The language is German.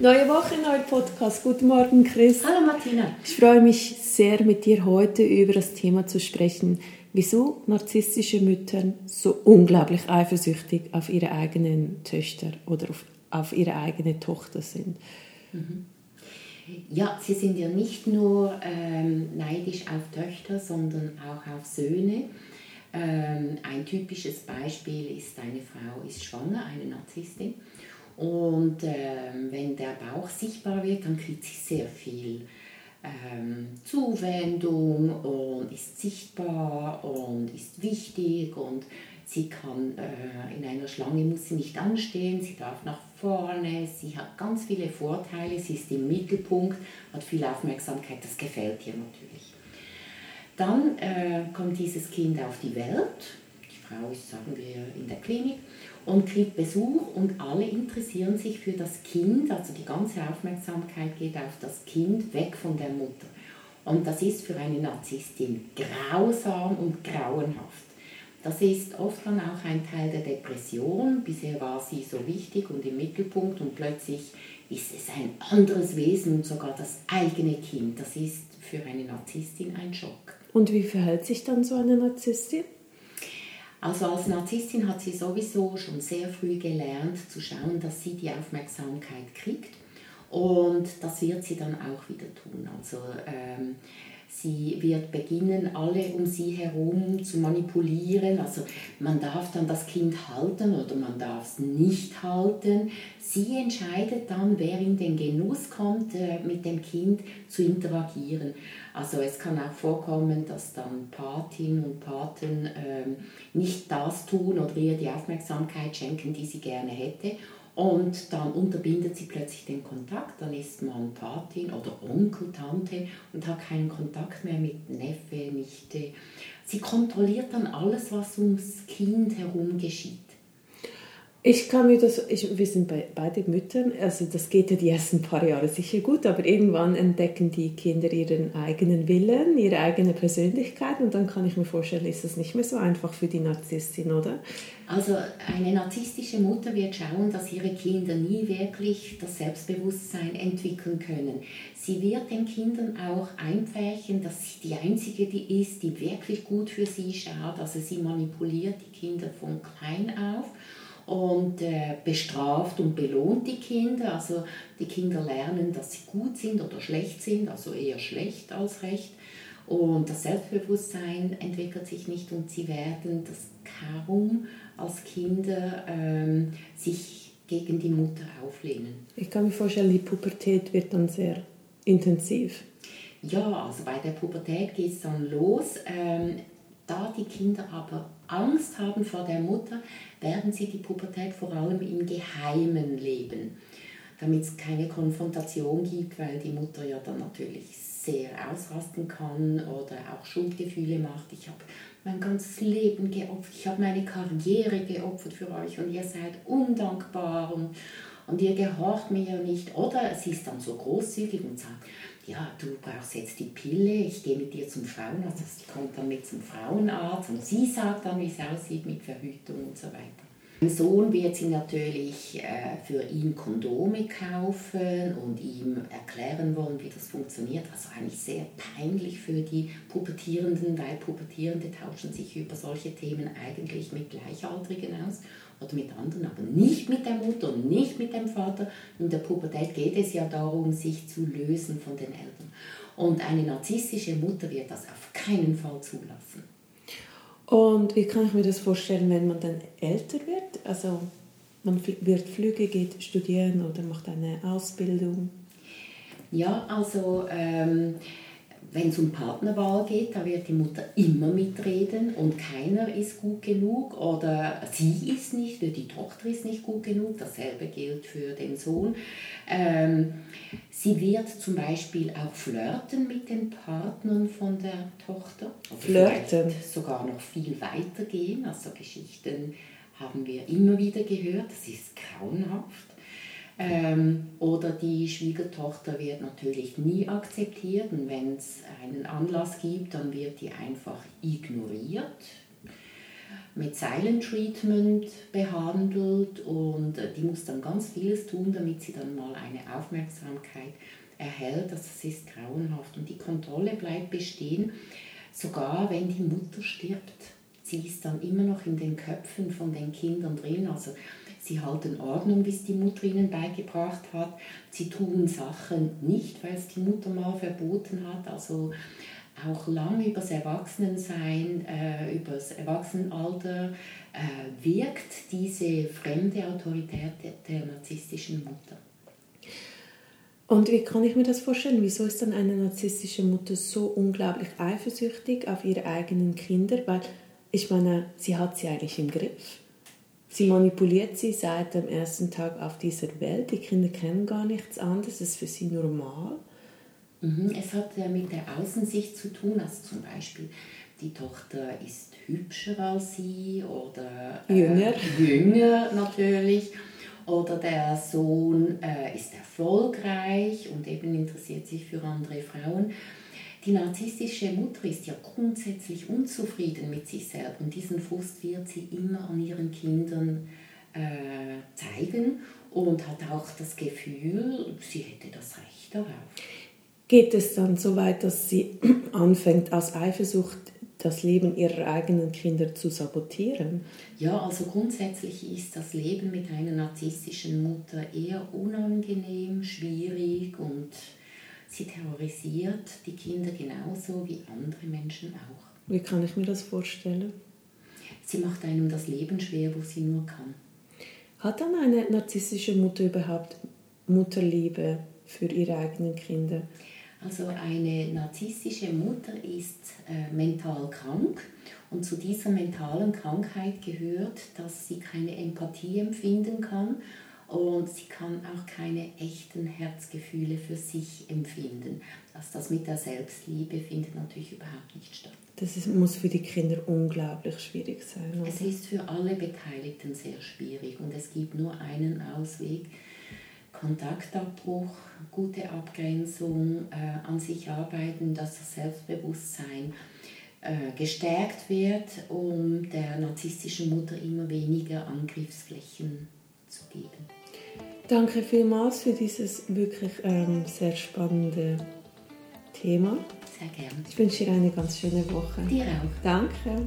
Neue Woche, neuer Podcast. Guten Morgen, Chris. Hallo Martina. Ich freue mich sehr, mit dir heute über das Thema zu sprechen, wieso narzisstische Mütter so unglaublich eifersüchtig auf ihre eigenen Töchter oder auf, auf ihre eigene Tochter sind. Mhm. Ja, sie sind ja nicht nur ähm, neidisch auf Töchter, sondern auch auf Söhne. Ähm, ein typisches Beispiel ist, eine Frau ist schwanger, eine Narzisstin und ähm, wenn der Bauch sichtbar wird, dann kriegt sie sehr viel ähm, Zuwendung und ist sichtbar und ist wichtig und sie kann äh, in einer Schlange muss sie nicht anstehen, sie darf nach vorne, sie hat ganz viele Vorteile, sie ist im Mittelpunkt, hat viel Aufmerksamkeit, das gefällt ihr natürlich. Dann äh, kommt dieses Kind auf die Welt, die Frau ist, sagen wir, in der Klinik und kriegt Besuch und alle interessieren sich für das Kind, also die ganze Aufmerksamkeit geht auf das Kind, weg von der Mutter. Und das ist für eine Narzisstin grausam und grauenhaft. Das ist oft dann auch ein Teil der Depression. Bisher war sie so wichtig und im Mittelpunkt und plötzlich ist es ein anderes Wesen und sogar das eigene Kind. Das ist für eine Narzisstin ein Schock. Und wie verhält sich dann so eine Narzisstin? Also als Narzisstin hat sie sowieso schon sehr früh gelernt zu schauen, dass sie die Aufmerksamkeit kriegt und das wird sie dann auch wieder tun. Also ähm, Sie wird beginnen, alle um sie herum zu manipulieren. Also man darf dann das Kind halten oder man darf es nicht halten. Sie entscheidet dann, wer in den Genuss kommt, äh, mit dem Kind zu interagieren. Also es kann auch vorkommen, dass dann Patin und Paten ähm, nicht das tun oder ihr die Aufmerksamkeit schenken, die sie gerne hätte. Und dann unterbindet sie plötzlich den Kontakt, dann ist man Patin oder Onkel, Tante und hat keinen Kontakt mehr mit Neffe, Nichte. Sie kontrolliert dann alles, was ums Kind herum geschieht. Ich kann mir das, ich, wir sind bei, beide Müttern, also das geht ja die ersten paar Jahre sicher gut, aber irgendwann entdecken die Kinder ihren eigenen Willen, ihre eigene Persönlichkeit und dann kann ich mir vorstellen, ist das nicht mehr so einfach für die Narzisstin, oder? Also eine narzisstische Mutter wird schauen, dass ihre Kinder nie wirklich das Selbstbewusstsein entwickeln können. Sie wird den Kindern auch einpferchen, dass sie die Einzige die ist, die wirklich gut für sie schaut. Also sie manipuliert die Kinder von klein auf und äh, bestraft und belohnt die Kinder. Also die Kinder lernen, dass sie gut sind oder schlecht sind, also eher schlecht als recht. Und das Selbstbewusstsein entwickelt sich nicht und sie werden das kaum als Kinder ähm, sich gegen die Mutter auflehnen. Ich kann mir vorstellen, die Pubertät wird dann sehr intensiv. Ja, also bei der Pubertät geht es dann los. Ähm, da die Kinder aber Angst haben vor der Mutter, werden sie die Pubertät vor allem im Geheimen leben, damit es keine Konfrontation gibt, weil die Mutter ja dann natürlich sehr ausrasten kann oder auch Schuldgefühle macht. Ich habe mein ganzes Leben geopfert, ich habe meine Karriere geopfert für euch und ihr seid undankbar und, und ihr gehorcht mir ja nicht. Oder sie ist dann so großzügig und sagt, ja, du brauchst jetzt die Pille, ich gehe mit dir zum Frauenarzt, sie kommt dann mit zum Frauenarzt und sie sagt dann, wie es aussieht mit Verhütung und so weiter. Mein Sohn wird sie natürlich äh, für ihn Kondome kaufen und ihm erklären wollen, wie das funktioniert. Also eigentlich sehr peinlich für die Pubertierenden, weil Pubertierende tauschen sich über solche Themen eigentlich mit Gleichaltrigen aus oder mit anderen, aber nicht mit der Mutter und nicht mit dem Vater. In der Pubertät geht es ja darum, sich zu lösen von den Eltern. Und eine narzisstische Mutter wird das auf keinen Fall zulassen. Und wie kann ich mir das vorstellen, wenn man dann älter wird? Also man wird Flüge, geht studieren oder macht eine Ausbildung? Ja, also ähm, wenn es um Partnerwahl geht, da wird die Mutter immer mitreden und keiner ist gut genug oder sie ist nicht oder die Tochter ist nicht gut genug. Dasselbe gilt für den Sohn. Ähm, sie wird zum Beispiel auch flirten mit den Partnern von der Tochter. Oder flirten? Sogar noch viel weiter gehen. Also Geschichten haben wir immer wieder gehört. Das ist grauenhaft. Ähm, oder die Schwiegertochter wird natürlich nie akzeptiert und wenn es einen Anlass gibt, dann wird die einfach ignoriert, mit Silent Treatment behandelt und äh, die muss dann ganz vieles tun, damit sie dann mal eine Aufmerksamkeit erhält. Das ist grauenhaft und die Kontrolle bleibt bestehen, sogar wenn die Mutter stirbt. Sie ist dann immer noch in den Köpfen von den Kindern drin. Also Sie halten Ordnung, wie es die Mutter ihnen beigebracht hat. Sie tun Sachen nicht, weil es die Mutter mal verboten hat. Also auch lang über das Erwachsenensein, äh, über das Erwachsenenalter äh, wirkt diese fremde Autorität der, der narzisstischen Mutter. Und wie kann ich mir das vorstellen? Wieso ist dann eine narzisstische Mutter so unglaublich eifersüchtig auf ihre eigenen Kinder? Weil ich meine, sie hat sie eigentlich im Griff. Sie manipuliert sie seit dem ersten Tag auf dieser Welt. Die Kinder kennen gar nichts anderes, es ist für sie normal. Mhm, es hat ja mit der Außensicht zu tun, also zum Beispiel die Tochter ist hübscher als sie oder äh, jünger. jünger natürlich oder der Sohn äh, ist erfolgreich und eben interessiert sich für andere Frauen. Die narzisstische Mutter ist ja grundsätzlich unzufrieden mit sich selbst und diesen Frust wird sie immer an ihren Kindern äh, zeigen und hat auch das Gefühl, sie hätte das Recht darauf. Geht es dann so weit, dass sie anfängt, aus Eifersucht das Leben ihrer eigenen Kinder zu sabotieren? Ja, also grundsätzlich ist das Leben mit einer narzisstischen Mutter eher unangenehm, schwierig und Sie terrorisiert die Kinder genauso wie andere Menschen auch. Wie kann ich mir das vorstellen? Sie macht einem das Leben schwer, wo sie nur kann. Hat dann eine narzisstische Mutter überhaupt Mutterliebe für ihre eigenen Kinder? Also eine narzisstische Mutter ist äh, mental krank und zu dieser mentalen Krankheit gehört, dass sie keine Empathie empfinden kann und sie kann auch keine echten Herzgefühle für sich empfinden. Also das mit der Selbstliebe findet natürlich überhaupt nicht statt. Das ist, muss für die Kinder unglaublich schwierig sein. Oder? Es ist für alle Beteiligten sehr schwierig und es gibt nur einen Ausweg. Kontaktabbruch, gute Abgrenzung, äh, an sich arbeiten, dass das Selbstbewusstsein äh, gestärkt wird, um der narzisstischen Mutter immer weniger Angriffsflächen zu geben. Danke vielmals für dieses wirklich ähm, sehr spannende Thema. Sehr gerne. Ich wünsche dir eine ganz schöne Woche. Dir auch. Danke.